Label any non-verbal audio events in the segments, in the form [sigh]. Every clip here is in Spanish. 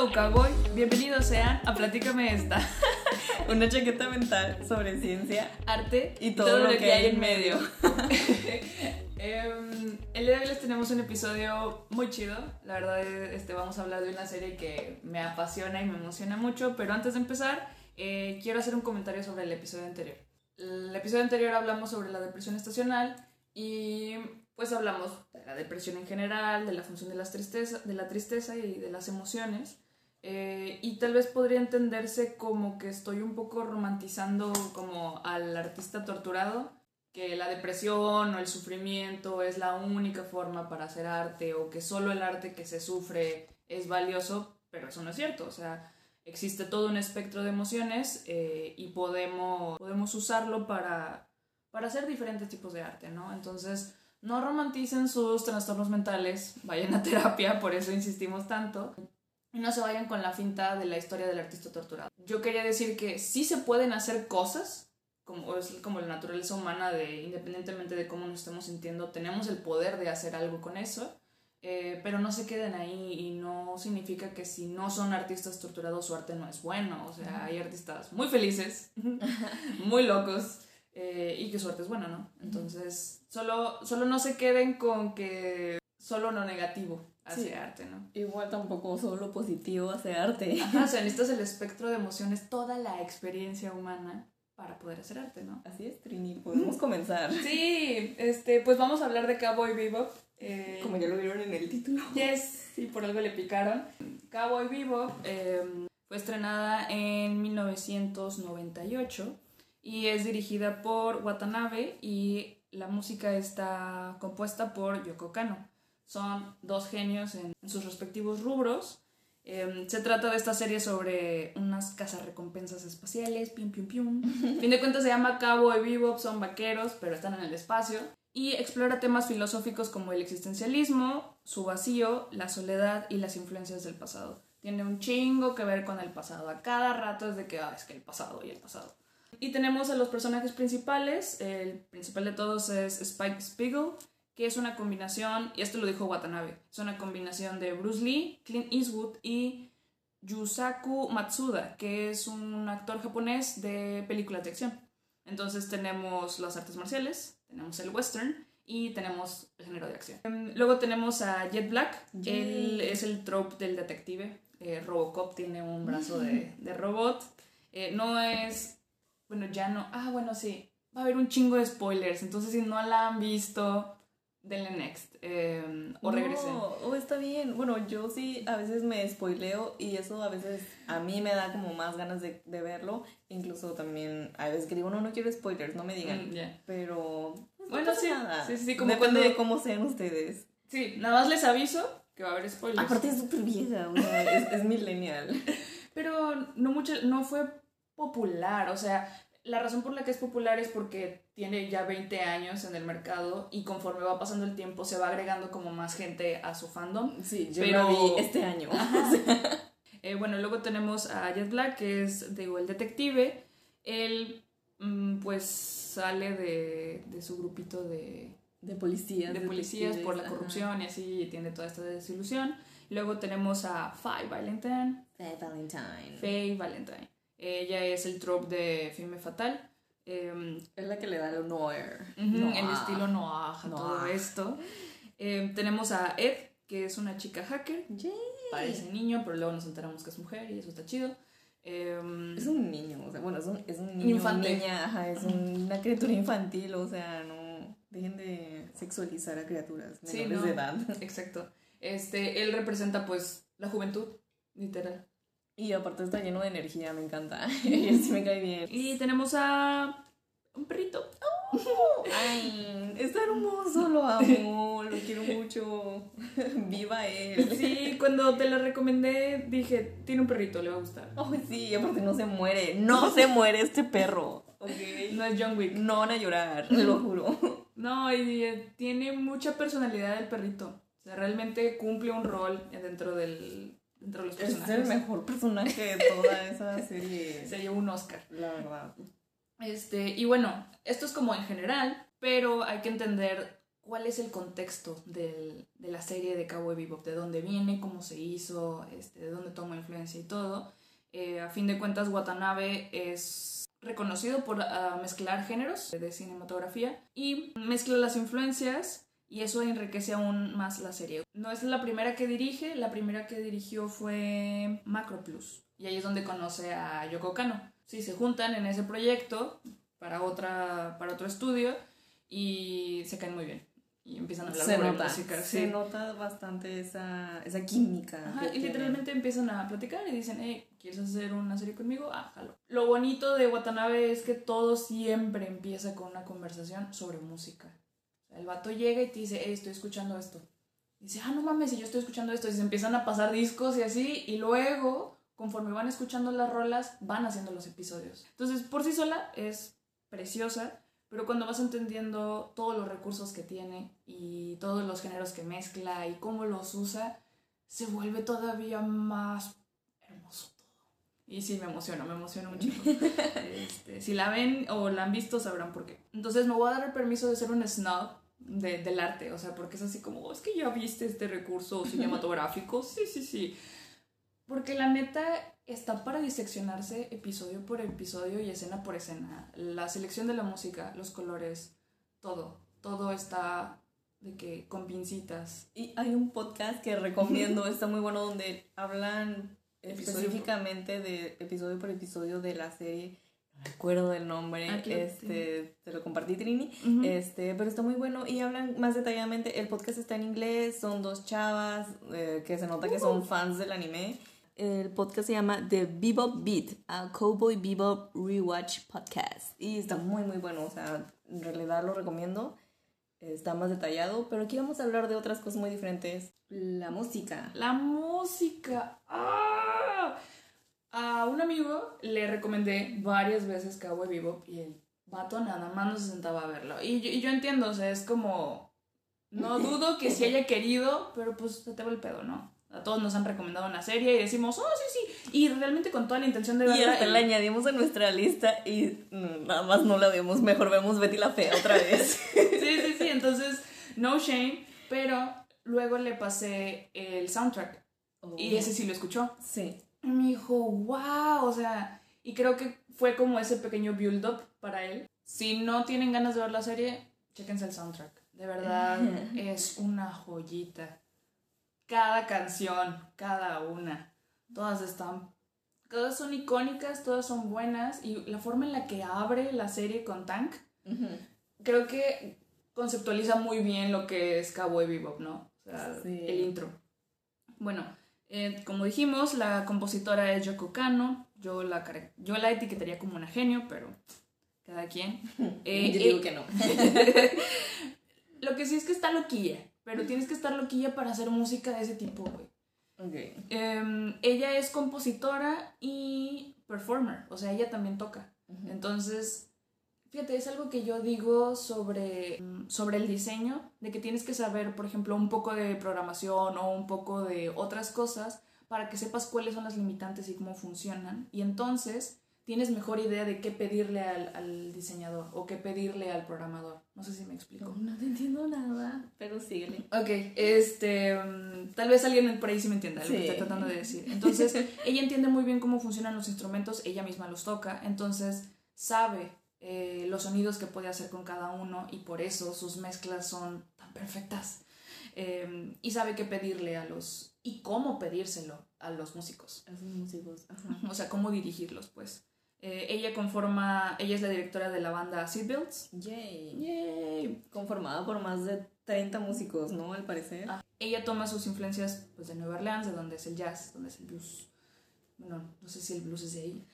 Hello Cowboy, bienvenidos sean a Platícame esta. [laughs] Una chaqueta mental sobre ciencia Arte y todo, lo, que, hay en medio. [laughs] Em, el día de hoy les tenemos un episodio muy chido. La verdad, este, vamos a hablar de una serie que me apasiona y me emociona mucho. Pero antes de empezar, eh, quiero hacer un comentario sobre el episodio anterior. El episodio anterior hablamos sobre la depresión estacional y pues hablamos de la depresión en general, de la función de, las tristeza, de la tristeza y de las emociones. Eh, y tal vez podría entenderse como que estoy un poco romantizando como al artista torturado, que la depresión o el sufrimiento es la única forma para hacer arte o que solo el arte que se sufre es valioso, pero eso no es cierto, o sea, existe todo un espectro de emociones eh, y podemos, podemos usarlo para, para hacer diferentes tipos de arte, ¿no? Entonces, no romanticen sus trastornos mentales, vayan a terapia, por eso insistimos tanto. Y no se vayan con la finta de la historia del artista torturado. Yo quería decir que sí se pueden hacer cosas, como es como la naturaleza humana, de independientemente de cómo nos estemos sintiendo, tenemos el poder de hacer algo con eso, eh, pero no se queden ahí y no significa que si no son artistas torturados su arte no es bueno. O sea, hay artistas muy felices, [laughs] muy locos, eh, y que su arte es bueno, ¿no? Entonces, solo, solo no se queden con que solo lo negativo hacia arte, ¿no? Igual tampoco solo positivo hacia arte. Ajá, o [laughs] sea, necesitas el espectro de emociones, toda la experiencia humana para poder hacer arte, ¿no? Así es, Trini, podemos comenzar. Sí, este, pues vamos a hablar de Cowboy Bebop. Eh, Como ya lo vieron en el título. Yes, y por algo le picaron. Cowboy Bebop eh, fue estrenada en 1998 y es dirigida por Watanabe y la música está compuesta por Yoko Kano. Son dos genios en sus respectivos rubros. Em, se trata de esta serie sobre unas recompensas espaciales, pium, pium, pium. [laughs] fin de cuentas se llama Cabo y Bebop, son vaqueros, pero están en el espacio. Y explora temas filosóficos como el existencialismo, su vacío, la soledad y las influencias del pasado. Tiene un chingo que ver con el pasado. A cada rato es de que, ah, es que el pasado y el pasado. Y tenemos a los personajes principales. El principal de todos es Spike Spiegel, que es una combinación, y esto lo dijo Watanabe, es una combinación de Bruce Lee, Clint Eastwood y Yusaku Matsuda, que es un actor japonés de películas de acción. Entonces tenemos las artes marciales, tenemos el western y tenemos el género de acción. Em, luego tenemos a Jet Black, él es el trope del detective. Eh, Robocop tiene un brazo de, [laughs] de robot. Eh, no es bueno, ya no. Ah, bueno, sí. Va a haber un chingo de spoilers. Entonces, si no la han visto, denle next. Em, o regresen. No, o está bien. Bueno, yo sí a veces me spoileo y eso a veces a mí me da como más ganas de, verlo. Incluso también a veces que digo, no, no quiero spoilers, no me digan. Mm, Pero. Pues, bueno, sí. Sí, sí, como Depende de cómo sean ustedes. Sí, nada más les aviso que va a haber spoilers. Aparte es súper vieja, o sea, [laughs] es, es millennial. Pero no mucho, no fue popular, o sea, la razón por la que es popular es porque tiene ya 20 años en el mercado y conforme va pasando el tiempo se va agregando como más gente a su fandom. Sí, yo lo vi este año. [laughs] Eh, bueno, luego tenemos a Jet Black, que es digo, el detective. Él mm, pues sale de, de su grupito de, de policías. De policías por la corrupción y así tiene toda esta desilusión. Luego tenemos a Faye Valentine. Faye Valentine. Faye Valentine. Ella es el trope de Filme Fatal. Em, es la que le da el noir. El estilo noir a todo esto. Em, tenemos a Ed, que es una chica hacker. Parece niño, pero luego nos enteramos que es mujer y eso está chido. Em, es un niño, o sea, bueno, es un, es un niño, Infante. niña, es una criatura infantil, o sea, no dejen de sexualizar a criaturas menores de edad. [laughs] Exacto. Este, él representa pues la juventud, literal. Y aparte está lleno de energía, me encanta. [laughs] [laughs] y así me cae bien. Y tenemos a un perrito. Oh, ay, está hermoso, lo amo, lo quiero mucho. [laughs] Viva él. Sí, cuando te la recomendé dije, tiene un perrito, le va a gustar. Oh, sí, aparte no se muere. No [laughs] se muere este perro. Okay. No es John Wick. No van a llorar, [laughs] lo juro. No, y eh, tiene mucha personalidad el perrito. O sea, realmente cumple un rol dentro del, es el mejor personaje de toda esa serie. Se llevó un Oscar. La verdad. Este, y bueno, esto es como en general, pero hay que entender cuál es el contexto de la serie de Cowboy Bebop, de dónde viene, cómo se hizo, este, de dónde tomó influencia y todo. Eh, a fin de cuentas, Watanabe es reconocido por ah, mezclar géneros de cinematografía y mezcla las influencias y eso enriquece aún más la serie. No es la primera que dirige, la primera que dirigió fue Macro Plus y ahí es donde conoce a Yoko Kano. Sí, se juntan en ese proyecto para, otra, para otro estudio y se caen muy bien y empiezan a hablar se nota, música. Se nota bastante esa, esa química. y literalmente empiezan a platicar y dicen, hey, ¿quieres hacer una serie conmigo? Ah, jalo. Lo bonito de Watanabe es que todo siempre empieza con una conversación sobre música. el vato llega y te dice, hey, estoy escuchando esto. Y dice, ah, no mames, si yo estoy escuchando esto. Y se empiezan a pasar discos y así. Y luego, conforme van escuchando las rolas, van haciendo los episodios. Entonces, por sí sola es preciosa pero cuando vas entendiendo todos los recursos que tiene y todos los géneros que mezcla y cómo los usa, se vuelve todavía más hermoso todo. Y sí, me emociona, me emociona mucho. [laughs] Este, si la ven o la han visto, sabrán por qué. Entonces me voy a dar el permiso de ser un snob de, del arte, o sea, porque es así como, oh, es que ya viste este recurso cinematográfico. sí, sí, sí. Porque la neta está para diseccionarse episodio por episodio y escena por escena. La selección de la música, los colores, todo. Todo está de que con pincitas. Y hay un podcast que recomiendo, está muy bueno, donde hablan específicamente de episodio por episodio de la serie. No recuerdo el nombre, este, te lo compartí Trini, este, pero está muy bueno y hablan más detalladamente. El podcast está en inglés, son dos chavas eh, que se nota que son fans del anime el podcast se llama The Bebop Beat, a Cowboy Bebop Rewatch Podcast. Y está muy, muy bueno. O sea, en realidad lo recomiendo. Está más detallado. Pero aquí vamos a hablar de otras cosas muy diferentes. La música. La música. ¡Ah! A un amigo le recomendé varias veces Cowboy Bebop y el vato nada más no se sentaba a verlo. Y yo, y yo entiendo, o sea, es como. No dudo que si haya querido, pero pues se te va el pedo, ¿no? A todos nos han recomendado una serie y decimos, oh, sí, sí. Y realmente con toda la intención de verla. Y hasta la añadimos a nuestra lista y nada más no la vemos. Mejor vemos Betty la Fea otra vez. [laughs] sí, sí, sí. Entonces, no shame. Pero luego le pasé el soundtrack. Y oh. ese sí lo escuchó. Sí. Y me dijo, wow. O sea, y creo que fue como ese pequeño build-up para él. Si no tienen ganas de ver la serie, chéquense el soundtrack. De verdad, [laughs] es una joyita cada canción, cada una. Todas están, todas son icónicas, todas son buenas y la forma en la que abre la serie con Tank, creo que conceptualiza muy bien lo que es Cowboy Bebop, ¿no? O sea, el intro. Bueno, eh, como dijimos, la compositora es Yoko Kano. Yo la, yo la etiquetaría como una genio, pero cada quien. [laughs] Eh, yo digo eh, que no. [laughs] lo que sí es que está loquilla. Pero tienes que estar loquilla para hacer música de ese tipo, güey. Okay. Em, ella es compositora y performer, o sea, ella también toca. Entonces, fíjate, es algo que yo digo sobre, sobre el diseño, de que tienes que saber, por ejemplo, un poco de programación o un poco de otras cosas para que sepas cuáles son las limitantes y cómo funcionan. Y entonces tienes mejor idea de qué pedirle al, diseñador o qué pedirle al programador. No sé si me explico. No, te entiendo nada, pero síguele. Ok, este, mm, tal vez alguien por ahí sí me entienda lo que estoy tratando de decir. Entonces, [laughs] ella entiende muy bien cómo funcionan los instrumentos, ella misma los toca, entonces sabe eh, los sonidos que puede hacer con cada uno y por eso sus mezclas son tan perfectas. Em, y sabe qué pedirle a los... y cómo pedírselo a los músicos. A los músicos, O sea, cómo dirigirlos, pues. Eh, ella conforma, ella es la directora de la banda Seatbelts. Yay. Yay. Conformada por más de 30 músicos, ¿no? Al parecer. Ah, ella toma sus influencias pues, de Nueva Orleans, de donde es el jazz, donde es el blues. Bueno, no sé si el blues es de ahí.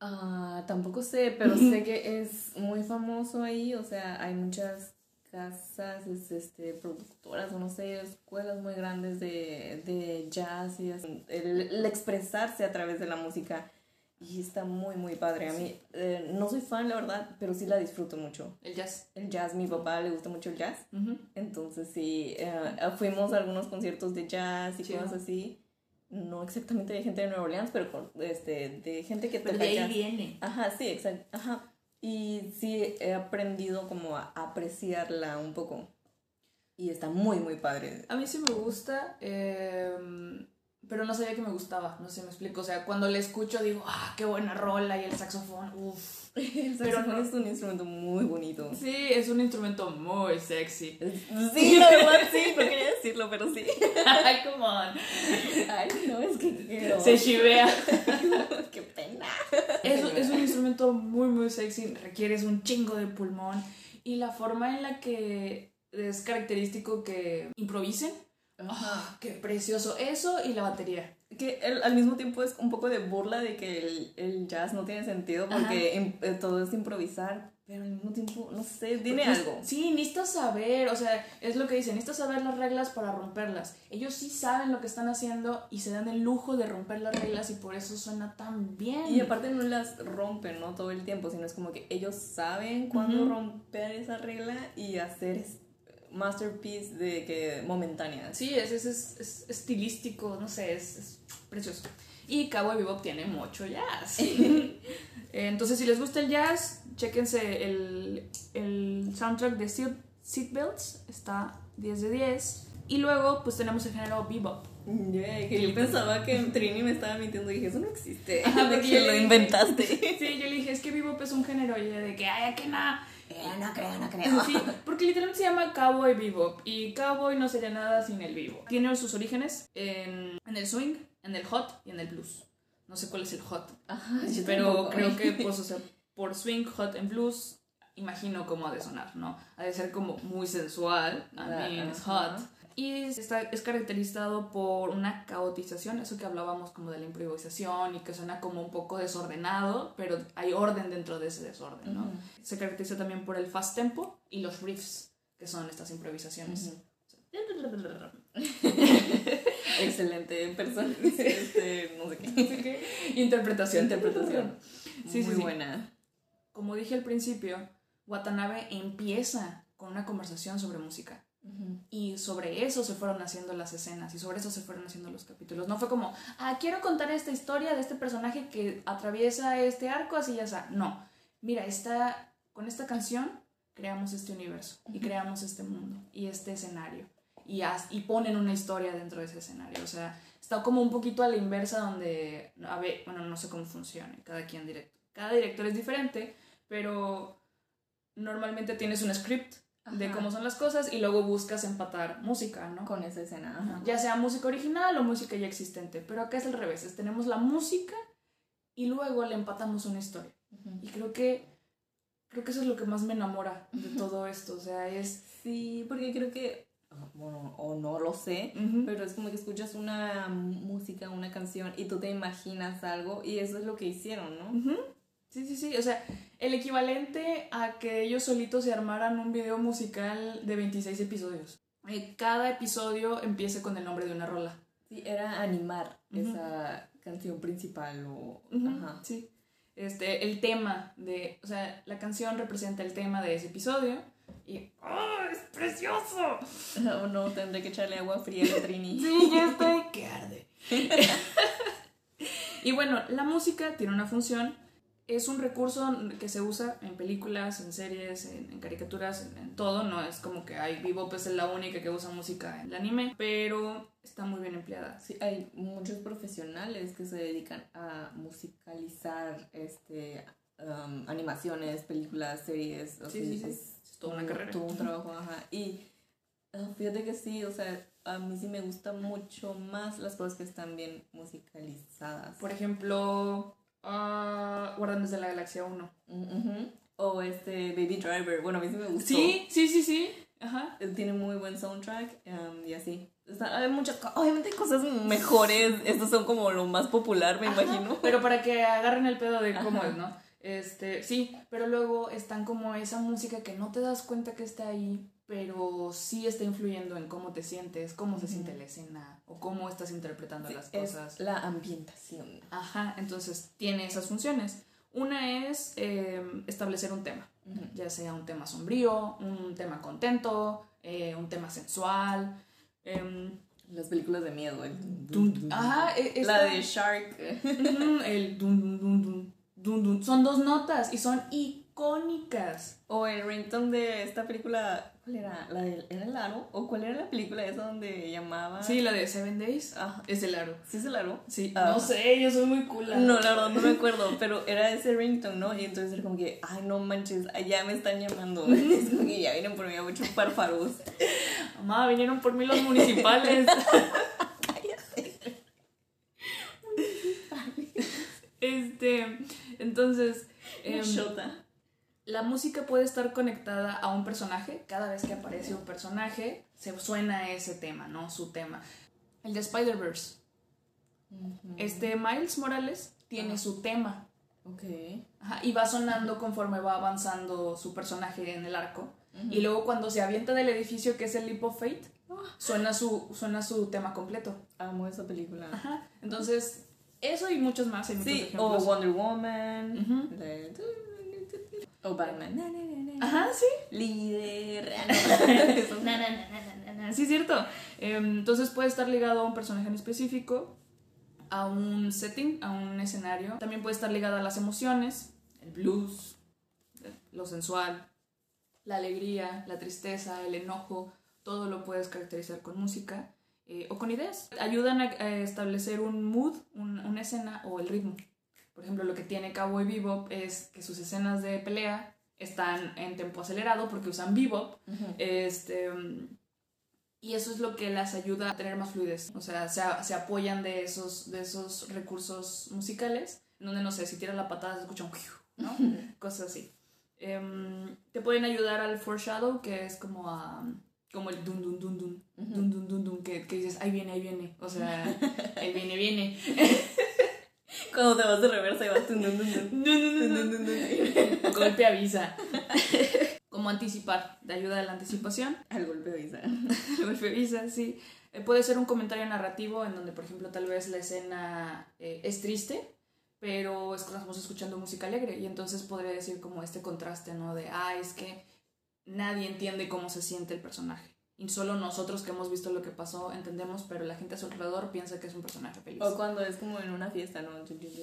Ah, tampoco sé, pero sé que [laughs] es muy famoso ahí. O sea, hay muchas casas, este, productoras, o no sé, escuelas muy grandes de, de jazz y el, el expresarse a través de la música y está muy, muy padre. A mí, eh, no soy fan, la verdad, pero sí la disfruto mucho. ¿El jazz? El jazz, mi papá le gusta mucho el jazz. Entonces, sí, eh, eh, fuimos a algunos conciertos de jazz y cosas así. No exactamente de gente de Nueva Orleans, pero este, de gente que pero de ahí viene. Ajá, sí, exacto. Ajá. Y sí, he aprendido como a apreciarla un poco. Y está muy, muy padre. A mí sí me gusta, em, pero no sabía que me gustaba, no sé si me explico. O sea, cuando le escucho digo, ah, qué buena rola y el saxofón, uff. [laughs] El saxofón es un instrumento muy bonito. Sí, es un instrumento muy sexy. Sí, la verdad sí, no quería decirlo, pero sí. [laughs] Ay, come on. Ay, no, es que quiero. Se chivea. [laughs] qué pena. Es, es un instrumento muy, muy sexy, requieres un chingo de pulmón y la forma en la que es característico que improvisen. Ah, qué precioso. Eso y la batería que al mismo tiempo es un poco de burla de que el, el jazz no tiene sentido porque eh, todo es improvisar, pero al mismo tiempo, no sé, dime algo. Sí, necesitas saber, o sea, es lo que dicen, necesitas saber las reglas para romperlas. Ellos sí saben lo que están haciendo y se dan el lujo de romper las reglas y por eso suena tan bien. Y aparte no las rompen, ¿no? Todo el tiempo, sino es como que ellos saben cuándo romper esa regla y hacer masterpiece de que momentánea. Sí, es, es, es, estilístico, no sé, es, precioso. Y Cowboy Bebop tiene mucho jazz. [laughs] Entonces, si les gusta el jazz, chéquense el, el soundtrack de Seatbelts, está 10 de 10. Y luego, pues tenemos el género bebop. que yo pensaba que Trini me estaba mintiendo y dije, eso no existe. [laughs] de [laughs] que lo inventaste. Sí, yo le dije, es que bebop es un género. Y ella de que, ay, que nada eh, no creo, no creo. Sí, porque literalmente se llama Cowboy Bebop y Cowboy no sería nada sin el vivo. Tiene sus orígenes en, en el swing, en el hot y en el blues. No sé cuál es el hot, [laughs] Ajá, pero creo que pues, o sea, por swing, hot en blues, imagino cómo ha de sonar, ¿no? Ha de ser como muy sensual, I mean, es hot y está, es caracterizado por una caotización, eso que hablábamos como de la improvisación y que suena como un poco desordenado, pero hay orden dentro de ese desorden, ¿no? Se caracteriza también por el fast tempo y los riffs, que son estas improvisaciones. [laughs] Excelente persona. Este, no sé qué. Interpretación. Interpretación. Sí, Muy buena. Como dije al principio, Watanabe empieza con una conversación sobre música. Y sobre eso se fueron haciendo las escenas y sobre eso se fueron haciendo los capítulos. No fue como, ah, quiero contar esta historia de este personaje que atraviesa este arco, así ya está. No, mira, esta, con esta canción creamos este universo y creamos este mundo y este escenario. Y, y ponen una historia dentro de ese escenario. O sea, está como un poquito a la inversa donde, a ver, bueno, no sé cómo funciona, cada quien directo. Cada director es diferente, pero normalmente tienes un script de cómo son las cosas y luego buscas empatar música, ¿no? Con esa escena. Ya sea música original o música ya existente, pero acá es al revés, tenemos la música y luego le empatamos una historia. Y creo que creo que eso es lo que más me enamora de todo esto, o sea, es sí, porque creo que bueno, o no lo sé, pero es como que escuchas una música, una canción y tú te imaginas algo y eso es lo que hicieron, ¿no? Sí, sí, sí. O sea, el equivalente a que ellos solitos se armaran un video musical de 26 episodios. Eh, cada episodio empiece con el nombre de una rola. Sí, era animar esa canción principal o... Ajá. Sí. Este, el tema de... O sea, la canción representa el tema de ese episodio. Y ¡oh, es precioso! [laughs] Oh no, tendré que echarle agua fría a Trini. sí, ya [laughs] estoy que arde. [laughs] y bueno, la música tiene una función es un recurso que se usa en películas, en series, en, caricaturas, en, todo. No es como que hay Bebop es la única que usa música en el anime, pero está muy bien empleada. Sí, hay muchos profesionales que se dedican a musicalizar este um, animaciones, películas, series. Sí, sí, sí, es, toda una carrera. Todo un trabajo, ajá. Y uh, fíjate que sí, o sea, a mí sí me gustan mucho más las cosas que están bien musicalizadas. Por ejemplo, Uh, Guardianes de la Galaxia 1. O este Baby Driver. Bueno, a mí sí me gustó. Sí, sí, sí, sí. Ajá. Tiene muy buen soundtrack um, y así. hay muchas, obviamente hay cosas mejores. Estos son como lo más popular, me imagino. Pero para que agarren el pedo de cómo es, ¿no? Este, sí, pero luego están como esa música que no te das cuenta que está ahí, pero sí está influyendo en cómo te sientes, cómo se siente la escena o cómo estás interpretando las cosas. Es la ambientación. Ajá, entonces tiene esas funciones. Una es em, establecer un tema, ya sea un tema sombrío, un tema contento, eh, un tema sensual. Em, las películas de miedo, el Ajá, e, la de Shark. el dun, dun, dun, Son dos notas y son icónicas. O el ringtone de esta película ¿Cuál era? ¿La de, ¿Era el aro? ¿O cuál era la película esa donde llamaba? Sí, la de Seven Days. Ah, es el aro. ¿Sí es el aro? Sí. Ah. No sé, yo soy muy cool. No, la verdad no me acuerdo, pero era ese ringtone, ¿no? Y entonces era como que, ay, no manches, allá me están llamando. [laughs] es como que ya vienen por mí a muchos párparos. Mamá, vinieron por mí los municipales. Cállate. [laughs] este, entonces... Eh, la música puede estar conectada a un personaje. Cada vez que aparece un personaje, se suena ese tema, ¿no? Su tema. El de Spider-Verse. Este Miles Morales tiene su tema. Ok. y va sonando conforme va avanzando su personaje en el arco. Y luego cuando se avienta del edificio, que es el Leap of Fate, ah. suena, su, suena su tema completo. Amo esa película. Ajá. Entonces, eso y muchos más. sí, o Wonder Woman. O Batman. Ajá, sí. Líder. [laughs] sí, cierto. Em, entonces puede estar ligado a un personaje en específico, a un setting, a un escenario. También puede estar ligado a las emociones, el blues, lo sensual, la alegría, la tristeza, el enojo. Todo lo puedes caracterizar con música eh, o con ideas. Ayudan a, establecer un mood, una escena o el ritmo. Por ejemplo, lo que tiene Cowboy Bebop es que sus escenas de pelea están en tempo acelerado porque usan bebop. este, y eso es lo que las ayuda a tener más fluidez. O sea, se, se, apoyan de esos, de esos recursos musicales, donde, no sé, si tiras la patada se escucha un ¿no? Cosas así. Em, te pueden ayudar al foreshadow, que es como a como el dun dun dun dun, dun dun dun dun, que, que dices, ahí viene, ahí viene, o sea, [laughs] ahí viene, viene. Cuando te vas de reversa y vas Golpe avisa. [laughs] Como anticipar, de ayuda a la anticipación. Al golpe avisa. [laughs] Al golpe avisa, sí. Eh, puede ser un comentario narrativo en donde, por ejemplo, tal vez la escena eh, es triste, pero estamos escuchando música alegre y entonces podría decir como este contraste, ¿no? De, ah, es que nadie entiende cómo se siente el personaje y solo nosotros que hemos visto lo que pasó entendemos, pero la gente a su alrededor piensa que es un personaje feliz. O cuando es como en una fiesta, ¿no?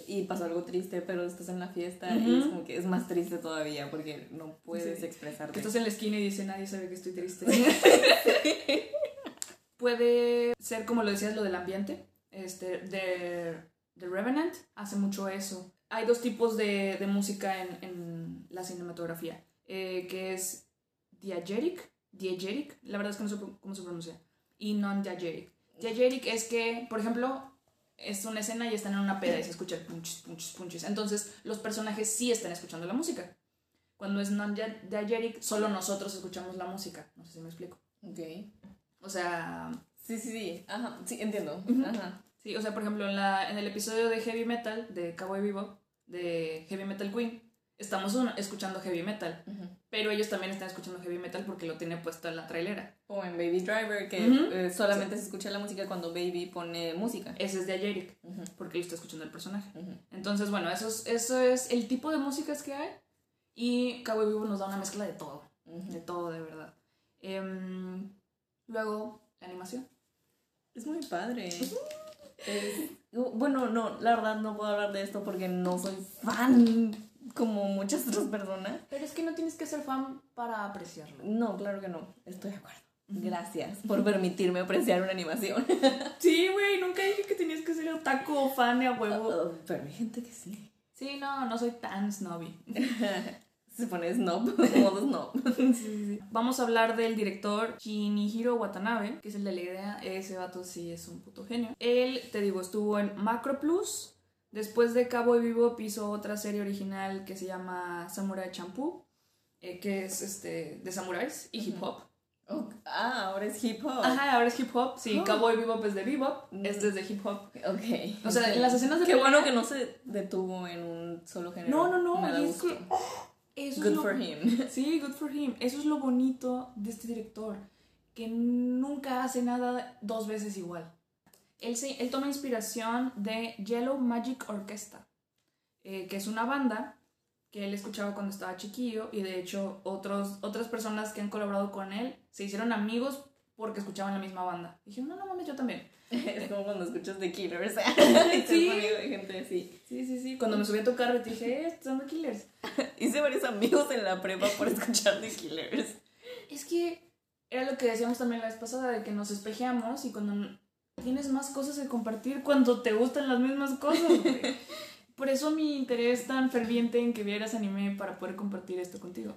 Y pasó algo triste, pero estás en la fiesta y es como que es más triste todavía porque no puedes expresarte. Que estás en la esquina y dice nadie sabe que estoy triste. [laughs] [laughs] Puede ser como lo decías, lo del ambiente. Este, de, The Revenant hace mucho eso. Hay dos tipos de, de música en, en, la cinematografía, eh, que es diegetic, diegetic, la verdad es que no sé cómo se pronuncia, y non-diegetic. Diegetic es que, por ejemplo, es una escena y están en una peda y se escucha punches, punches, punches. Entonces, los personajes sí están escuchando la música. Cuando es non-diegetic, solo nosotros escuchamos la música. No sé si me explico. Ok. O sea... Sí, sí, sí. Ajá, sí, entiendo. Ajá. Sí, o sea, por ejemplo, en, la, en el episodio de Heavy Metal, de Cowboy Vivo, de Heavy Metal Queen, estamos escuchando heavy metal, pero ellos también están escuchando heavy metal porque lo tiene puesto en la trailera. O en Baby Driver, que eh, solamente se escucha la música cuando Baby pone música. Ese es de Ayeric, porque él está escuchando el personaje. Entonces, bueno, eso es, eso es el tipo de músicas que hay y Cowboy Vivo nos da una mezcla de todo, de todo, de verdad. Em, luego, la animación. Es muy padre. [laughs] bueno, no, la verdad no puedo hablar de esto porque no soy fan como muchas otras personas. Pero es que no tienes que ser fan para apreciarlo. No, claro que no, estoy de acuerdo. Gracias por permitirme apreciar una animación. [laughs] Sí, güey, nunca dije que tenías que ser otaku o fan a huevo. Oh, pero hay gente que sí. Sí, no, no soy tan snobby. [laughs] Se pone snob, [laughs] modo snob. Sí, sí. Vamos a hablar del director Shinihiro Watanabe, que es el de la idea. Ese vato sí es un puto genio. Él, te digo, estuvo en Macro Plus, Después de Cabo y Vivo hizo otra serie original que se llama Samurai Champloo, eh, que es este, de samuráis y hip hop. ah, ahora es hip hop. Ajá, ahora es hip hop. Sí, oh. Cowboy Bebop es de bebop, mm. este es de hip hop. Ok. O sea, en las escenas de Qué bueno que no se detuvo en un solo género. No, no, no. Me es que, eso good for him. [laughs] Sí, good for him. Eso es lo bonito de este director, que nunca hace nada dos veces igual. Él, él toma inspiración de Yellow Magic Orchestra, eh, que es una banda que él escuchaba cuando estaba chiquillo y de hecho otros, otras personas que han colaborado con él se hicieron amigos porque escuchaban la misma banda. Y dije, no, no mames, yo también. [laughs] Es como cuando escuchas The Killers. [laughs] sí. de gente así. Sí, sí, sí. Cuando me subí a tu carro te dije, eh, son The Killers. [laughs] Hice varios amigos en la prepa por escuchar The Killers. Es que era lo que decíamos también la vez pasada, de que nos espejeamos y cuando tienes más cosas que compartir, cuando te gustan las mismas cosas, [laughs] Por eso mi interés tan ferviente en que vieras anime para poder compartir esto contigo.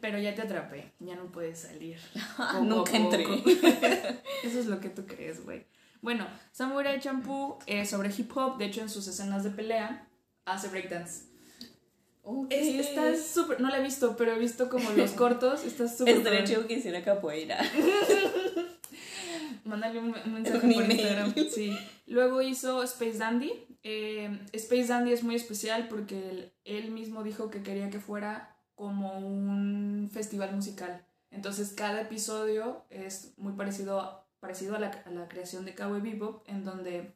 Pero ya te atrapé, ya no puedes salir. [laughs] Nunca entré. [laughs] eso es lo que tú crees, güey. Bueno, Samurai Champloo es sobre hip hop, de hecho en sus escenas de pelea hace breakdance. está súper, no la he visto, pero he visto como los cortos, está súper... Es derecho que hiciera capoeira. Mándale un, mensaje por Instagram. Sí. Luego hizo Space Dandy. Eh, Space Dandy es muy especial porque él, mismo dijo que quería que fuera como un festival musical. Entonces cada episodio es muy parecido, parecido a, la, a la creación de Cowboy Bebop, en donde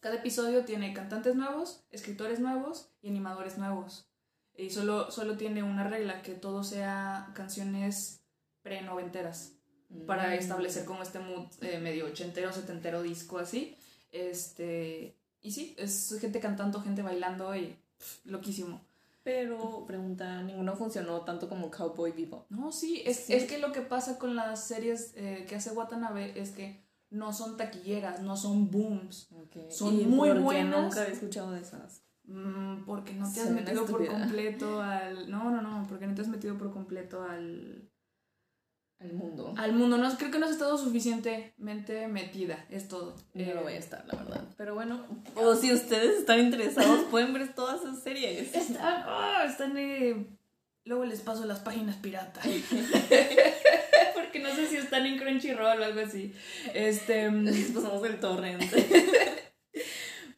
cada episodio tiene cantantes nuevos, escritores nuevos y animadores nuevos. Y solo, solo tiene una regla, que todo sea canciones pre-noventeras para mm. establecer como este mood eh, medio ochentero, setentero disco así. Este, y sí, es gente cantando, gente bailando y loquísimo. Pero, pregunta, ninguno funcionó tanto como Cowboy Vivo. No, sí, es, es que lo que pasa con las series eh, que hace Watanabe es que no son taquilleras, no son booms. Son muy buenas. nunca he escuchado de esas. Mm, porque no te has metido por completo al. No, no, no, porque no te has metido por completo al al mundo. Al mundo, no, creo que no has estado suficientemente metida, es todo. No lo voy a estar, la verdad. Pero bueno, o si ustedes están interesados, pueden ver todas esas series. Están, oh, están, eh, luego les paso las páginas piratas. [laughs] Porque no sé si están en Crunchyroll o algo así. Este, mm, les pasamos el torrent. [laughs]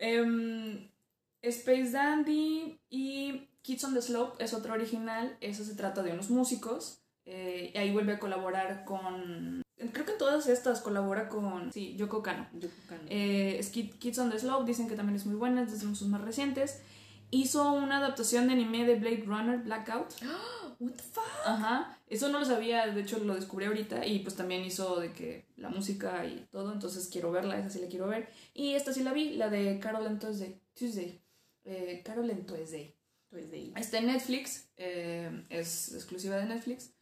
Em, Space Dandy y Kids on the Slope es otro original. Eso se trata de unos músicos eh, y ahí vuelve a colaborar con. Creo que en todas estas colabora con. Sí, Yoko Kano. Yoko Kano. Eh, Kids on the Slope dicen que también es muy buena, es de sus más recientes. Hizo una adaptación de anime de Blade Runner Blackout. [gasps] What the fuck? Ajá. Eso no lo sabía, de hecho lo descubrí ahorita. Y pues también hizo de que la música y todo. Entonces quiero verla, esa sí la quiero ver. Y esta sí la vi, la de Carol and Tuesday. Tuesday. Eh, Carol and Tuesday. Tuesday. Está en Netflix. Eh, es exclusiva de Netflix.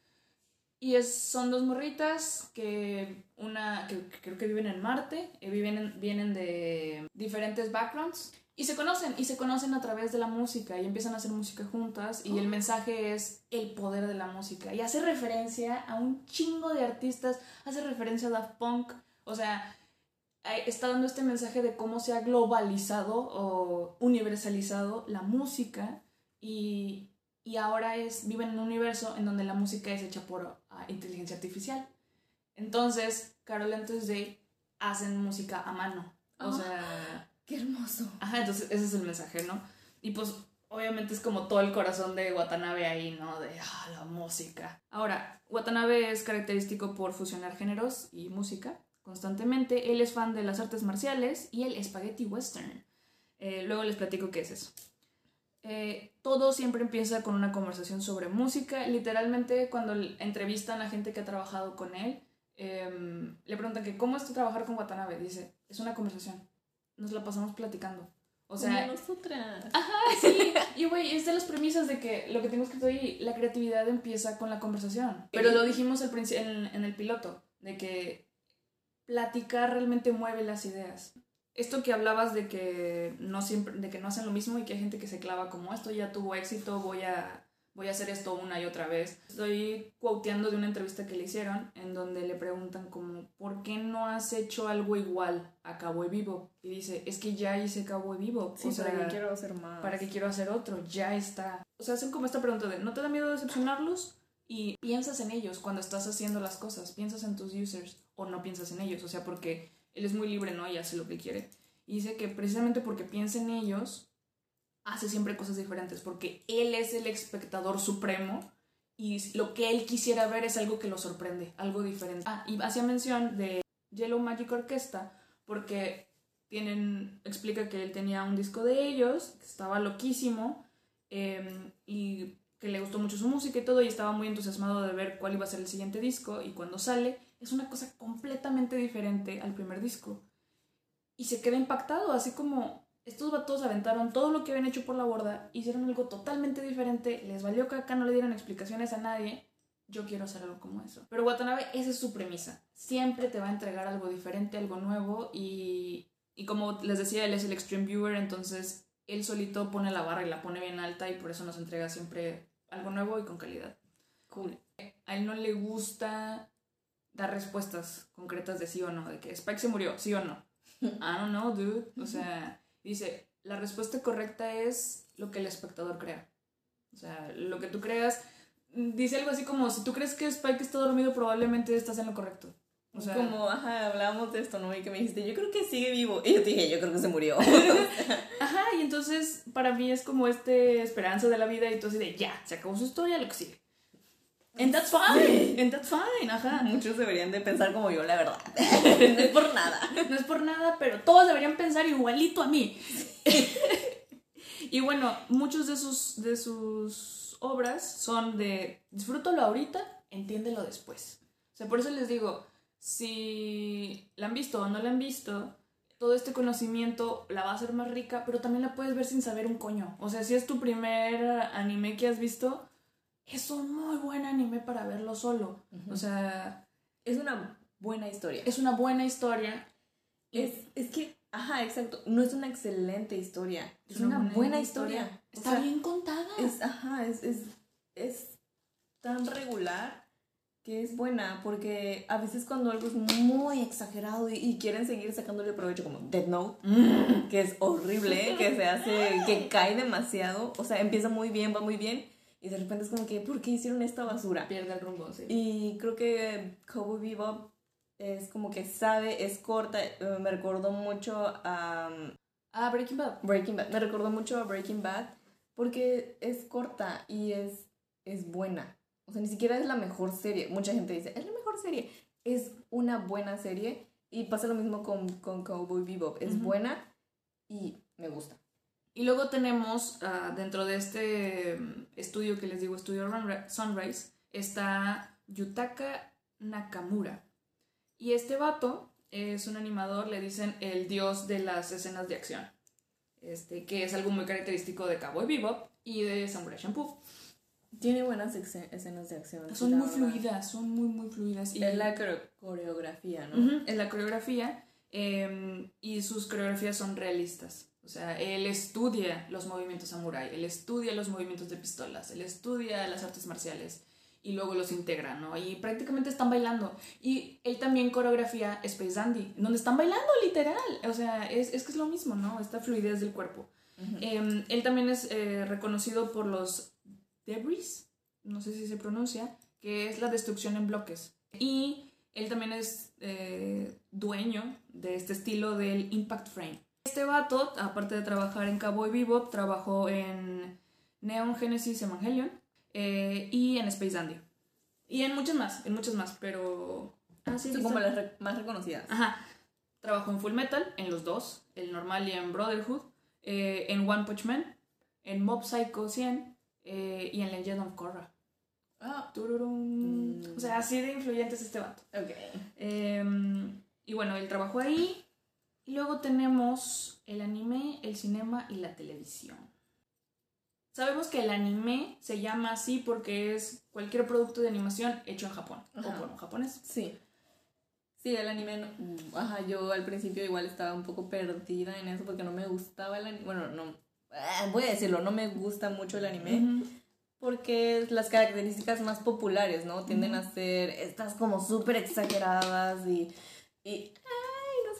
Y es, son dos morritas que una que, creo que viven en Marte, eh, viven vienen de diferentes backgrounds y se conocen y se conocen a través de la música y empiezan a hacer música juntas y el oh. mensaje es el poder de la música y hace referencia a un chingo de artistas, hace referencia a Daft Punk, o sea, está dando este mensaje de cómo se ha globalizado o universalizado la música y, y ahora es, viven en un universo en donde la música es hecha por inteligencia artificial. Entonces, Carol and Tuesday hacen música a mano. O ah, sea... ¡Qué hermoso! Ajá, entonces ese es el mensaje, ¿no? Y pues obviamente es como todo el corazón de Watanabe ahí, ¿no? De ah, la música. Ahora, Watanabe es característico por fusionar géneros y música constantemente. Él es fan de las artes marciales y el spaghetti western. Eh, luego les platico qué es eso. Eh, todo siempre empieza con una conversación sobre música. Literalmente, cuando entrevistan a gente que ha trabajado con él, em, le preguntan que cómo es trabajar con Watanabe. Dice, es una conversación. Nos la pasamos platicando. O sea, nosotras. Ajá, sí. Y güey, es de las premisas de que lo que tengo escrito ahí, la creatividad empieza con la conversación. Pero lo dijimos al en, en el piloto, de que platicar realmente mueve las ideas esto que hablabas de que no siempre, de que no hacen lo mismo y que hay gente que se clava como esto ya tuvo éxito, voy a, voy a hacer esto una y otra vez. Estoy quoteando de una entrevista que le hicieron en donde le preguntan como, ¿por qué no has hecho algo igual a Cabo Vivo? Y dice, es que ya hice Cabo Vivo. Sí, o sea, ¿para qué quiero hacer más? ¿Para qué quiero hacer otro? Ya está. O sea, hacen como esta pregunta de, ¿no te da miedo decepcionarlos? Y piensas en ellos cuando estás haciendo las cosas, piensas en tus users o no piensas en ellos, o sea, porque él es muy libre, ¿no? Y hace lo que quiere. Y dice que precisamente porque piensa en ellos, hace siempre cosas diferentes, porque él es el espectador supremo y lo que él quisiera ver es algo que lo sorprende, algo diferente. Ah, y hacía mención de Yellow Magic Orchestra, porque tienen, explica que él tenía un disco de ellos, que estaba loquísimo, em, y que le gustó mucho su música y todo, y estaba muy entusiasmado de ver cuál iba a ser el siguiente disco, y cuando sale es una cosa completamente diferente al primer disco. Y se queda impactado, así como estos vatos aventaron todo lo que habían hecho por la borda, hicieron algo totalmente diferente, les valió que acá no le dieran explicaciones a nadie yo quiero hacer algo como eso. Pero Watanabe, esa es su premisa. Siempre te va a entregar algo diferente, algo nuevo y, y como les decía, él es el extreme viewer, entonces él solito pone la barra y la pone bien alta y por eso nos entrega siempre algo nuevo y con calidad. Cool. A él no le gusta dar respuestas concretas de sí o no, de que Spike se murió, sí o no. I don't know, dude. O sea, dice, la respuesta correcta es lo que el espectador crea. O sea, lo que tú creas. Dice algo así como, si tú crees que Spike está dormido, probablemente estás en lo correcto. O sea, como, ajá, hablábamos de esto, ¿no? Y que me dijiste, yo creo que sigue vivo. Y yo te dije, yo creo que se murió. [laughs] ajá, y entonces para mí es como este esperanza de la vida y tú así de, ya, se acabó su historia, lo que sigue. And that's fine. And that's fine, ajá. Muchos deberían de pensar como yo, la verdad. [laughs] no es por nada. No es por nada, pero todos deberían pensar igualito a mí. [laughs] y bueno, muchos de sus, de sus obras son de disfrútalo ahorita, entiéndelo después. O sea, por eso les digo, si la han visto o no la han visto, todo este conocimiento la va a hacer más rica, pero también la puedes ver sin saber un coño. O sea, si es tu primer anime que has visto, es un muy buen anime para verlo solo. O sea, es una buena historia. Es una buena historia. Es, es que, ajá, exacto. No es una excelente historia. Es, una, buena, historia. Está bien contada. Es, ajá, es, es, es tan regular que es buena porque a veces cuando algo es muy exagerado y, quieren seguir sacándole provecho como Dead Note, mm. que es horrible, que se hace, que cae demasiado, o sea, empieza muy bien, va muy bien y de repente es como que, ¿por qué hicieron esta basura? Pierde el rumbo, sí. Y creo que Cowboy Bebop es como que sabe, es corta, eh, me recordó mucho a... Ah, Breaking Bad. Breaking Bad, me recordó mucho a Breaking Bad porque es corta y es, es buena. O sea, ni siquiera es la mejor serie. Mucha gente dice, es la mejor serie. Es una buena serie y pasa lo mismo con, con Cowboy Bebop. Es buena y me gusta. Y luego tenemos ah, dentro de este mm, estudio que les digo, estudio Sunrise, está Yutaka Nakamura. Y este vato es un animador, le dicen el dios de las escenas de acción. Este, que es algo muy característico de Cowboy Bebop y de Samurai Shampoo. Tiene buenas escenas de acción. Son muy fluidas, son muy, muy fluidas. Y es la coreografía, ¿no? es la coreografía. Em, y sus coreografías son realistas. O sea, él estudia los movimientos samurai, él estudia los movimientos de pistolas, él estudia las artes marciales y luego los integra, ¿no? Y prácticamente están bailando. Y él también coreografía Space Dandy, donde están bailando literal. O sea, es, es que es lo mismo, ¿no? Esta fluidez del cuerpo. Em, él también es eh, reconocido por los debris, no sé si se pronuncia, que es la destrucción en bloques. Y él también es eh, dueño de este estilo del impact frame. Este vato, aparte de trabajar en Cowboy Bebop, trabajó en Neon Genesis Evangelion eh, y en Space Dandy. Y en muchas más, en muchas más, pero... Ah, sí, Son como las más reconocidas. Ajá. Trabajó en Full Metal, en los dos, el normal y en Brotherhood, eh, en One Punch Man, en Mob Psycho 100 eh, y en Legend of Korra. Ah. Mm. O sea, así de influyente es este vato. Ok. Em, y bueno, él trabajó ahí y luego tenemos el anime, el cinema y la televisión. Sabemos que el anime se llama así porque es cualquier producto de animación hecho en Japón o por un japonés. Sí. Sí, el anime, ajá, yo al principio igual estaba un poco perdida en eso porque no me gustaba el anime. Bueno, no, eh, voy a decirlo, no me gusta mucho el anime. Porque las características más populares, ¿no? Tienden a ser estas como súper exageradas y, y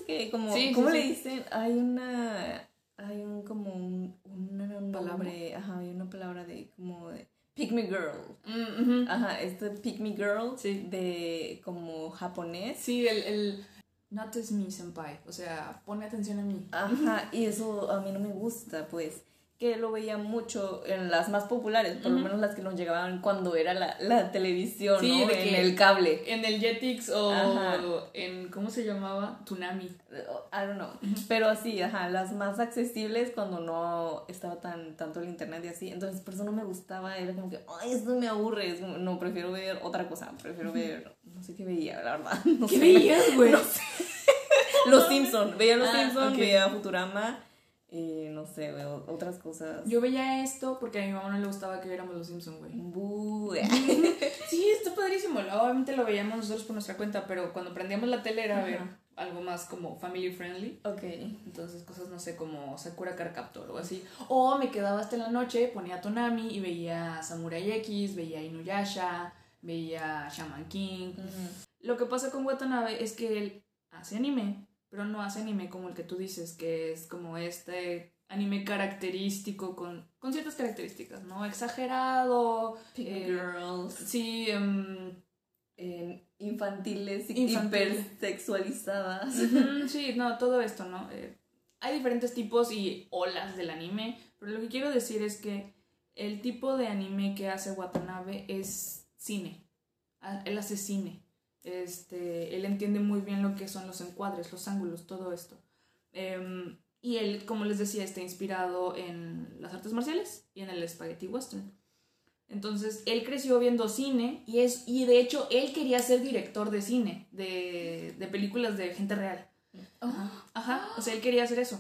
que como, ¿cómo le dicen? Hay una, hay un como un, una palabra, ajá, hay una palabra de como de Pick Me Girl. Mm, ajá, este Pick Me Girl de como japonés. Sí, el, el Notice Me Senpai, o sea, pone atención a mí. Ajá, y eso a mí no me gusta, pues que lo veía mucho en las más populares, por lo menos las que nos llegaban cuando era la, la televisión, sí, ¿no? en el cable. En el Jetix o en, ¿cómo se llamaba? Tsunami. I don't know. Pero sí, ajá, las más accesibles cuando no estaba tan tanto el internet y así. Entonces, por eso no me gustaba, era como que, ay, esto me aburre, no, prefiero ver otra cosa, prefiero ver, no sé qué veía, la verdad. [laughs] ¿Qué veías, güey? [laughs] Los Simpsons, veía Los ah, Simpsons, veía Futurama y no sé, veo otras cosas. Yo veía esto porque a mi mamá no le gustaba que viéramos Los Simpsons, güey. sí, está padrísimo. Obviamente lo veíamos nosotros por nuestra cuenta, pero cuando prendíamos la tele era ver algo más como family friendly. Ok. Entonces cosas, no sé, como Sakura Car Captor o así. O me quedaba hasta en la noche, ponía Tonami y veía Samurai X, veía Inuyasha, veía Shaman King. Lo que pasa con Watanabe es que él hace anime, pero no hace anime como el que tú dices, que es como este anime característico con, con ciertas características, ¿no? Exagerado. Eh, girls. Sí, em, infantiles y hipersexualizadas. sí, no, todo esto, ¿no? Eh, hay diferentes tipos y olas del anime, pero lo que quiero decir es que el tipo de anime que hace Watanabe es cine. Ah, él hace cine. Este, él entiende muy bien lo que son los encuadres, los ángulos, todo esto. Em, y él, como les decía, está inspirado en las artes marciales y en el spaghetti western. Entonces, él creció viendo cine y, es, y de hecho él quería ser director de cine, de, de películas de gente real. Oh. Ajá, o sea, él quería hacer eso.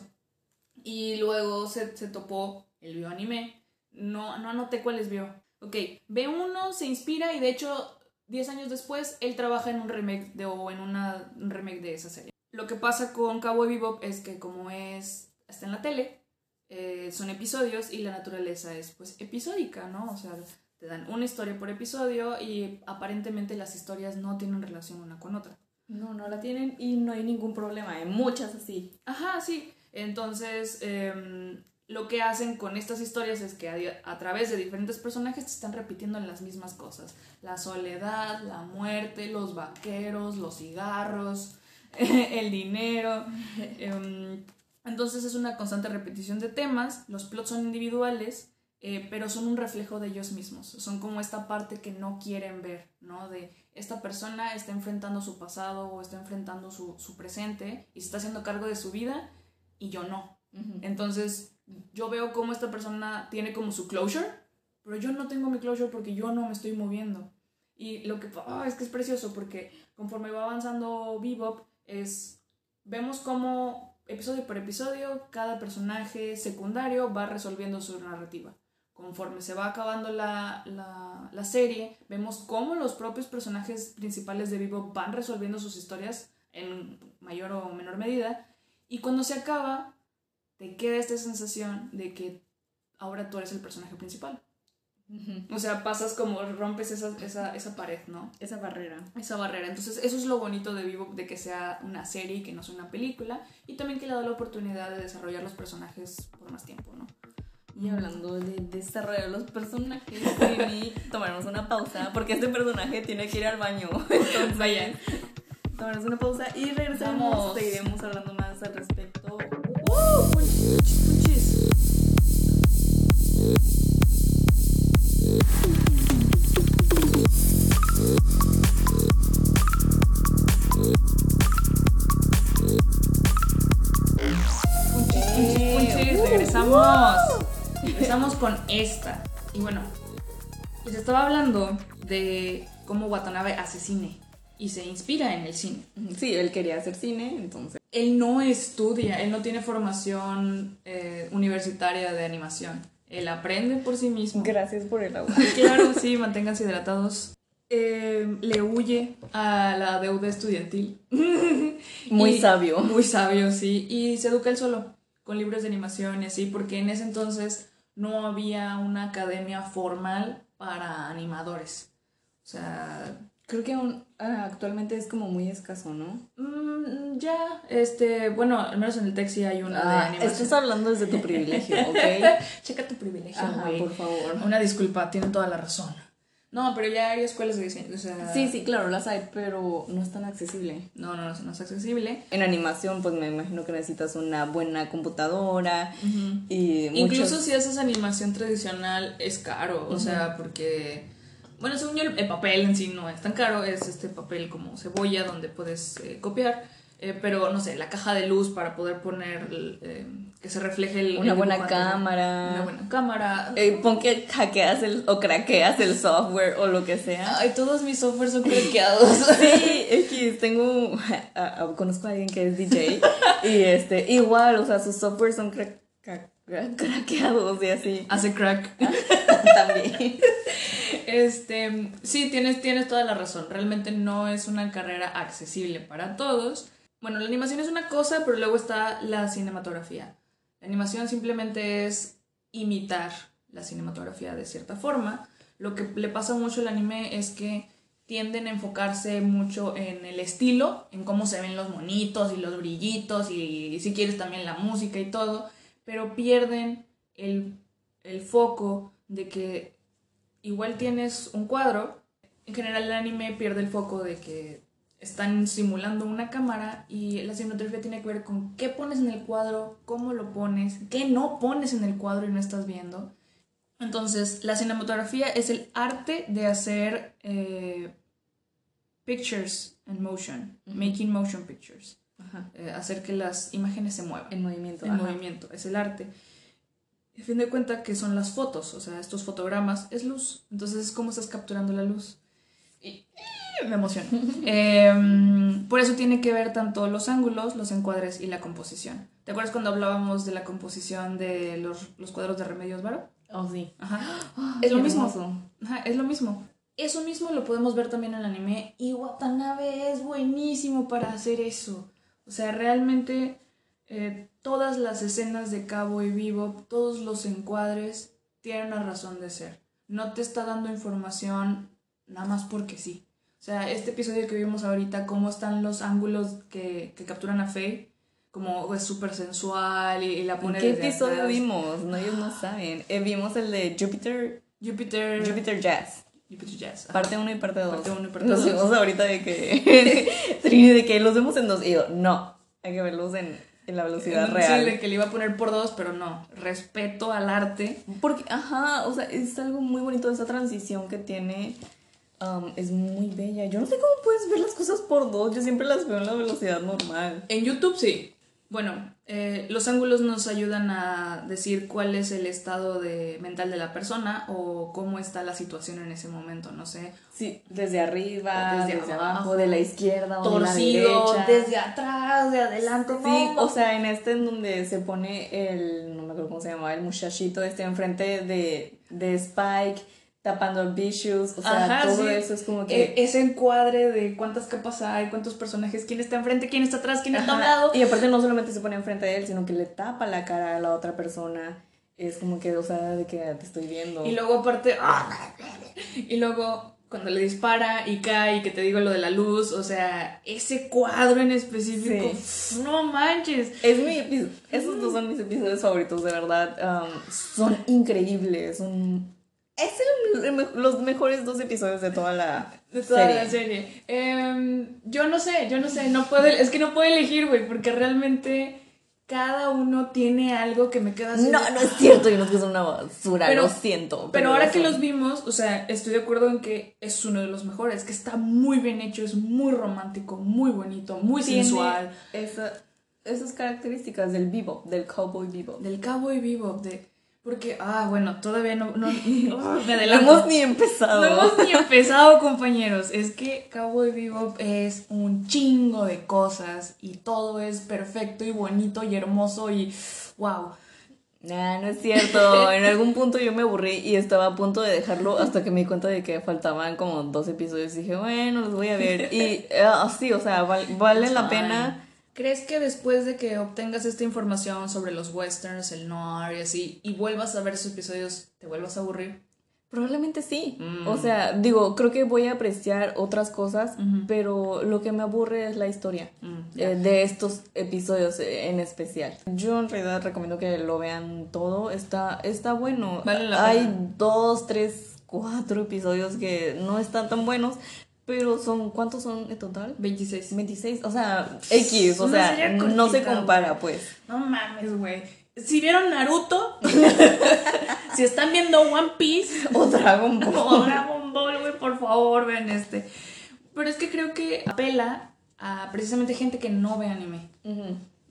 Y luego se, se topó, él vio anime, no, no anoté cuáles vio. Ok, ve uno, se inspira y de hecho 10 años después, él trabaja en un remake de, o en una, un remake de esa serie. Lo que pasa con Cowboy Bebop es que como es está en la tele, eh, son episodios y la naturaleza es pues episódica, ¿no? O sea, te dan una historia por episodio y aparentemente las historias no tienen relación una con otra. No, no la tienen y no hay ningún problema, hay muchas así. Ajá, sí. Entonces, eh, lo que hacen con estas historias es que a, través de diferentes personajes te están repitiendo las mismas cosas. La soledad, la muerte, los vaqueros, los cigarros, [laughs] el dinero. [laughs] Em, entonces es una constante repetición de temas, los plots son individuales, eh, pero son un reflejo de ellos mismos. Son como esta parte que no quieren ver, ¿no? De esta persona está enfrentando su pasado o está enfrentando su, su presente y se está haciendo cargo de su vida y yo no. Entonces yo veo cómo esta persona tiene como su closure, pero yo no tengo mi closure porque yo no me estoy moviendo. Y lo que ah, es que es precioso porque conforme va avanzando Bebop es vemos cómo episodio por episodio cada personaje secundario va resolviendo su narrativa. Conforme se va acabando la, la, la serie, vemos cómo los propios personajes principales de Bebop van resolviendo sus historias en mayor o menor medida. Y cuando se acaba, te queda esta sensación de que ahora tú eres el personaje principal. O sea, pasas como rompes esa, esa, esa, pared, ¿no? Esa barrera. Esa barrera. Entonces, eso es lo bonito de Vivo, de que sea una serie y que no sea una película. Y también que le da la oportunidad de desarrollar los personajes por más tiempo, ¿no? Y hablando de desarrollar los personajes, [laughs] tomaremos una pausa, porque este personaje tiene que ir al baño. [laughs] Entonces, vaya. Tomaremos una pausa y regresamos. Seguiremos hablando más al respecto esta. Y bueno, les estaba hablando de cómo Watanabe hace cine y se inspira en el cine. Sí, él quería hacer cine, entonces. Él no estudia, él no tiene formación eh, universitaria de animación. Él aprende por sí mismo. Gracias por el agua. Claro, sí, manténganse hidratados. Eh, le huye a la deuda estudiantil. [laughs] Muy sabio. Muy sabio, sí. Y se educa él solo, con libros de animación y así, porque en ese entonces no había una academia formal para animadores. O sea, Creo que ah, actualmente es como muy escaso, ¿no? Mm, ya, este, bueno, al menos en el texto sí hay una de ah, animación. Estás hablando desde tu privilegio, [laughs] ¿ok? Checa tu privilegio, güey. por favor. Una disculpa, tiene toda la razón. No, pero ya hay escuelas de diseño, o sea... Sí, sí, claro, las hay, pero no es tan accesible. No, no, no, no es accesible. En animación, pues me imagino que necesitas una buena computadora y Incluso si haces animación tradicional, es caro, o sea, porque bueno, según yo, el, papel en sí no es tan caro, es este papel como cebolla donde puedes eh, copiar. Eh, pero no sé, la caja de luz para poder poner eh, que se refleje el, una buena cámara. Una buena cámara. pon que hackeas el, o craqueas el software o lo que sea. Ay, todos mis softwares son craqueados. [laughs] sí, X, tengo, [laughs] conozco a alguien que es DJ y este, igual, o sea, sus softwares son craqueados craqueados y así. Hace crack. [laughs] También. Este, sí, tienes, tienes toda la razón. Realmente no es una carrera accesible para todos. Bueno, la animación es una cosa, pero luego está la cinematografía. La animación simplemente es imitar la cinematografía de cierta forma. Lo que le pasa mucho al anime es que tienden a enfocarse mucho en el estilo, en cómo se ven los monitos y los brillitos y, si quieres también la música y todo, pero pierden el, el foco de que igual tienes un cuadro, en general el anime pierde el foco de que están simulando una cámara y la cinematografía tiene que ver con qué pones en el cuadro, cómo lo pones, qué no pones en el cuadro y no estás viendo. Entonces, la cinematografía es el arte de hacer eh, pictures in motion, making motion pictures. Eh, hacer que las imágenes se muevan. En movimiento. En movimiento, es el arte. Y a fin de cuenta que son las fotos, o sea, estos fotogramas, es luz. Entonces es como estás capturando la luz. Y me emociona. [laughs] Em, por eso tiene que ver tanto los ángulos, los encuadres y la composición. ¿Te acuerdas cuando hablábamos de la composición de los, los cuadros de Remedios Varo? Oh, sí. Ajá. [gasps] es lo mismo. Ajá, es lo mismo. Eso mismo lo podemos ver también en el anime y Watanabe es buenísimo para hacer eso. O sea, realmente eh, todas las escenas de Cabo y Vivo, todos los encuadres tienen una razón de ser. No te está dando información nada más porque sí. O sea, este episodio que vimos ahorita, cómo están los ángulos que, que capturan a Faye, como es súper sensual y, la pone ¿Qué episodio vimos? No, ellos no saben. Eh, vimos el de Jupiter. Jupiter. Jupiter Jazz. Jazz. Parte 1 y parte 2. Parte 1 y parte 2. Nos vimos ahorita de que. [laughs] Trini, de que los vemos en dos. Y yo, no. Hay que verlos en, en la velocidad real. Sí, de que le iba a poner por dos, pero no. Respeto al arte. Porque, ajá, o sea, es algo muy bonito esa transición que tiene Um, es muy bella. Yo no sé cómo puedes ver las cosas por dos. Yo siempre las veo en la velocidad normal. En YouTube sí. Bueno, eh, los ángulos nos ayudan a decir cuál es el estado de, mental de la persona o cómo está la situación en ese momento, no sé. Sí, desde arriba, desde, abajo, de la izquierda, o torcido, de la desde atrás, de adelante. Sí, o sea, en este en donde se pone el, no me acuerdo cómo se llama, el muchachito este enfrente de, de Spike tapando vicious, o sea, todo eso es como que... E-, ese encuadre de cuántas capas hay, cuántos personajes, quién está enfrente, quién está atrás, quién está a un lado. Y aparte no solamente se pone enfrente de él, sino que le tapa la cara a la otra persona. Es como que, o sea, de que te estoy viendo. Y luego aparte... Y luego cuando le dispara y cae y que te digo lo de la luz, o sea, ese cuadro en específico, no manches. Es mi esos dos son mis episodios favoritos, de verdad. Um, son increíbles, son es los mejores dos episodios de toda la de toda serie. la serie. Em, yo no sé, yo no sé, no puedo, es que no puedo elegir, güey, porque realmente cada uno tiene algo que me queda así. No, no es cierto, yo no es que son una basura, lo siento. Pero, ahora que los vimos, o sea, estoy de acuerdo en que es uno de los mejores, que está muy bien hecho, es muy romántico, muy bonito, muy sensual. esas características del vivo, del cowboy vivo. Del cowboy vivo, de porque, ah, bueno, todavía no, no, [laughs] me adelanto. No hemos ni empezado. No hemos ni empezado, compañeros. Es que Cowboy Bebop es un chingo de cosas y todo es perfecto y bonito y hermoso y wow. Nah, no es cierto. [laughs] En algún punto yo me aburrí y estaba a punto de dejarlo hasta que me di cuenta de que faltaban como dos episodios. Y dije, bueno, los voy a ver. Y así, ah, o sea, vale la pena ¿Crees que después de que obtengas esta información sobre los westerns, el noir y así, y vuelvas a ver esos episodios, te vuelvas a aburrir? Probablemente sí. O mm. sea, digo, creo que voy a apreciar otras cosas, pero lo que me aburre es la historia mm, eh, de estos episodios en especial. Yo en realidad recomiendo que lo vean todo. Está, está bueno. Hay dos, tres, cuatro episodios que no están tan buenos, pero son, ¿cuántos son en total? 26. 26, o sea, X, o sea, no se compara, pues. No mames, güey. Si vieron Naruto, [laughs] si están viendo One Piece o Dragon [laughs] Ball, o Dragon Ball, güey, por favor, vean este. Pero es que creo que apela a precisamente gente que no ve anime.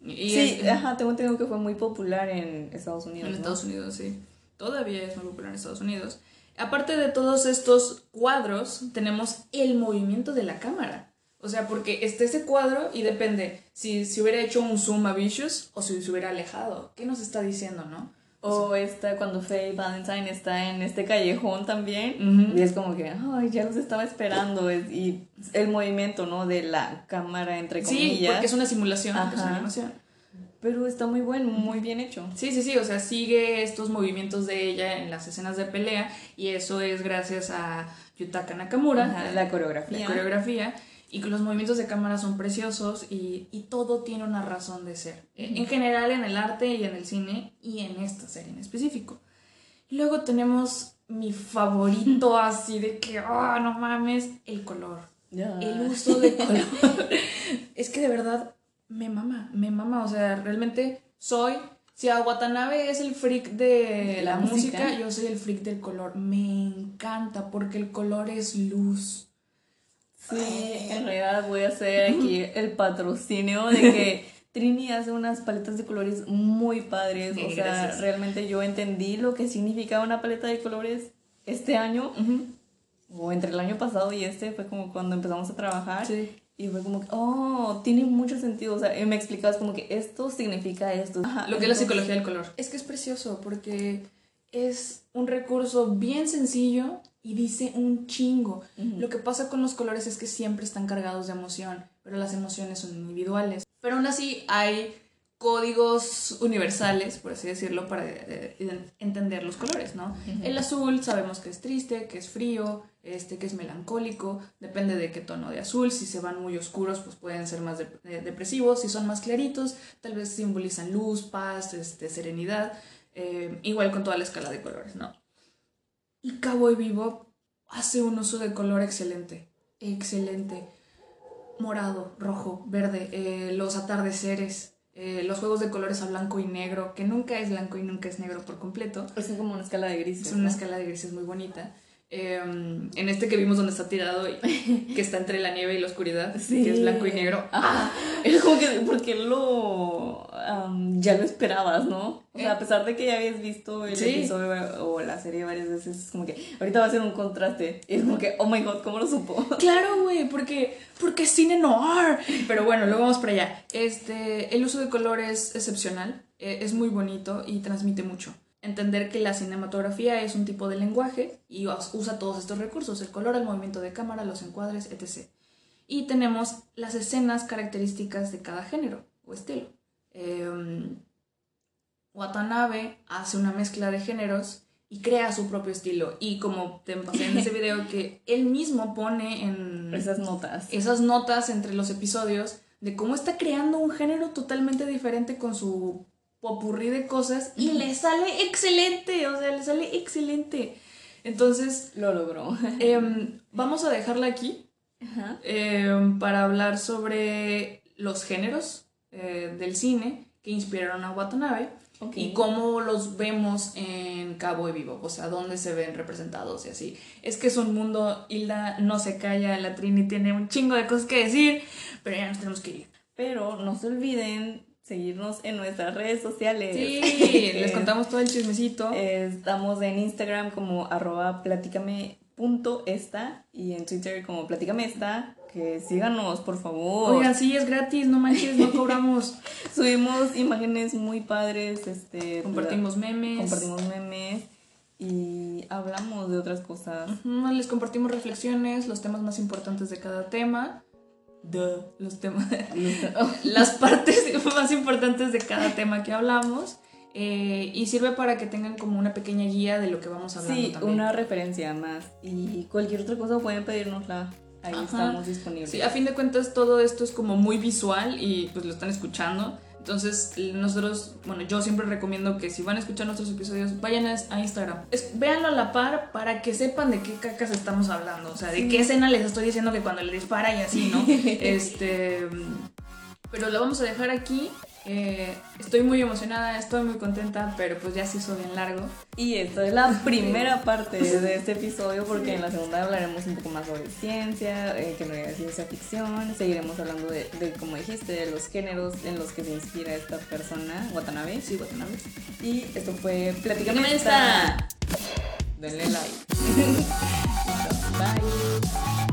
sí, ajá, tengo entendido que fue muy popular en Estados Unidos. En Estados Unidos, sí. Todavía es muy popular en Estados Unidos. Aparte de todos estos cuadros, tenemos el movimiento de la cámara. O sea, porque está ese cuadro y depende si se hubiera hecho un zoom a Vicious o si se hubiera alejado. ¿Qué nos está diciendo, no? O está cuando Faye Valentine está en este callejón también. Y es como que, ay, ya los estaba esperando. y el movimiento, ¿no? De la cámara, entre comillas. Sí, porque es una simulación, es una animación. Pero está muy bueno, muy bien hecho. Sí, sí, sí, o sea, sigue estos movimientos de ella en las escenas de pelea y eso es gracias a Yutaka Nakamura. la coreografía. La coreografía. Y los movimientos de cámara son preciosos y, y todo tiene una razón de ser. En general en el arte y en el cine y en esta serie en específico. Luego tenemos mi favorito [laughs] así de que, oh, no mames, el color. El uso de color. [laughs] es que de verdad me mama, me mama. O sea, realmente soy. Si a Watanabe es el freak de la, música, yo soy el freak del color. Me encanta porque el color es luz. Sí, en realidad voy a hacer aquí [laughs] el patrocinio de que Trini hace unas paletas de colores muy padres. o sea, realmente yo entendí lo que significaba una paleta de colores este año. O entre el año pasado y este fue como cuando empezamos a trabajar. Sí. Y fue como que, oh, tiene mucho sentido. O sea, me explicabas como que esto significa esto. lo que es la psicología del color. Es que es precioso porque es un recurso bien sencillo y dice un chingo. Lo que pasa con los colores es que siempre están cargados de emoción, pero las emociones son individuales. Pero aún así hay códigos universales, por así decirlo, para eh, eh, entender los colores, ¿no? El azul sabemos que es triste, que es frío, este, que es melancólico, depende de qué tono de azul, si se van muy oscuros, pues pueden ser más depresivos, si son más claritos, tal vez simbolizan luz, paz, este, serenidad, eh, igual con toda la escala de colores, ¿no? Y Cowboy Vivo hace un uso de color excelente, excelente, morado, rojo, verde, los atardeceres, eh, los juegos de colores a blanco y negro, que nunca es blanco y nunca es negro por completo. Es como una escala de grises. Es una escala de grises muy bonita. Em, en este que vimos donde está tirado, y, [laughs] que está entre la nieve y la oscuridad, que es blanco y negro. Ah, [laughs] es como que, porque lo, ya lo esperabas, ¿no? O sea, a pesar de que ya habías visto el episodio o la serie varias veces, es como que ahorita va a ser un contraste. Y es como que, oh my god, ¿cómo lo supo? [laughs] Claro, güey, porque, porque es cine noir. Pero bueno, luego vamos para allá. Este, el uso de color es excepcional, e, es muy bonito y transmite mucho entender que la cinematografía es un tipo de lenguaje y usa todos estos recursos, el color, el movimiento de cámara, los encuadres, etc. Y tenemos las escenas características de cada género o estilo. Em, Watanabe hace una mezcla de géneros y crea su propio estilo. Y como te pasé en ese [laughs] video, que él mismo pone en... Esas notas. Esas notas entre los episodios de cómo está creando un género totalmente diferente con su popurrí de cosas y le sale excelente, o sea, le sale excelente. Entonces... Lo logró. [laughs] Em, vamos a dejarla aquí em, para hablar sobre los géneros eh, del cine que inspiraron a Watanabe y cómo los vemos en Cabo de Vivo, o sea, dónde se ven representados y así. Es que es un mundo, Hilda no se calla, la Trini tiene un chingo de cosas que decir, pero ya nos tenemos que ir. Pero no se olviden seguirnos en nuestras redes sociales. Sí, [laughs] les contamos todo el chismecito. Estamos en Instagram como arroba y en Twitter como platícame Que síganos, por favor. Oigan, sí, es gratis, no manches, no cobramos. [laughs] Subimos imágenes muy padres, este... Compartimos memes. Compartimos memes y hablamos de otras cosas. les compartimos reflexiones, los temas más importantes de cada tema de los temas, [laughs] las partes más importantes de cada tema que hablamos. Eh, y sirve para que tengan como una pequeña guía de lo que vamos a hablar. Sí, una referencia más. Y cualquier otra cosa pueden pedirnosla. Ahí estamos disponibles. Sí, a fin de cuentas todo esto es como muy visual y pues lo están escuchando. Entonces, nosotros, bueno, yo siempre recomiendo que si van a escuchar nuestros episodios, vayan a Instagram. Es, véanlo a la par para que sepan de qué cacas estamos hablando. O sea, de qué escena les estoy diciendo que cuando le dispara y así, ¿no? [laughs] este. Pero lo vamos a dejar aquí. Eh, estoy muy emocionada, estoy muy contenta, pero pues ya se hizo bien largo. Y esta es la primera parte de este episodio porque en la segunda hablaremos un poco más sobre ciencia, eh, que no es ciencia ficción, seguiremos hablando de, de, como dijiste, de los géneros en los que se inspira esta persona, Watanabe. Sí, Watanabe. Y esto fue Platícame esta. Denle like. [laughs] Bye.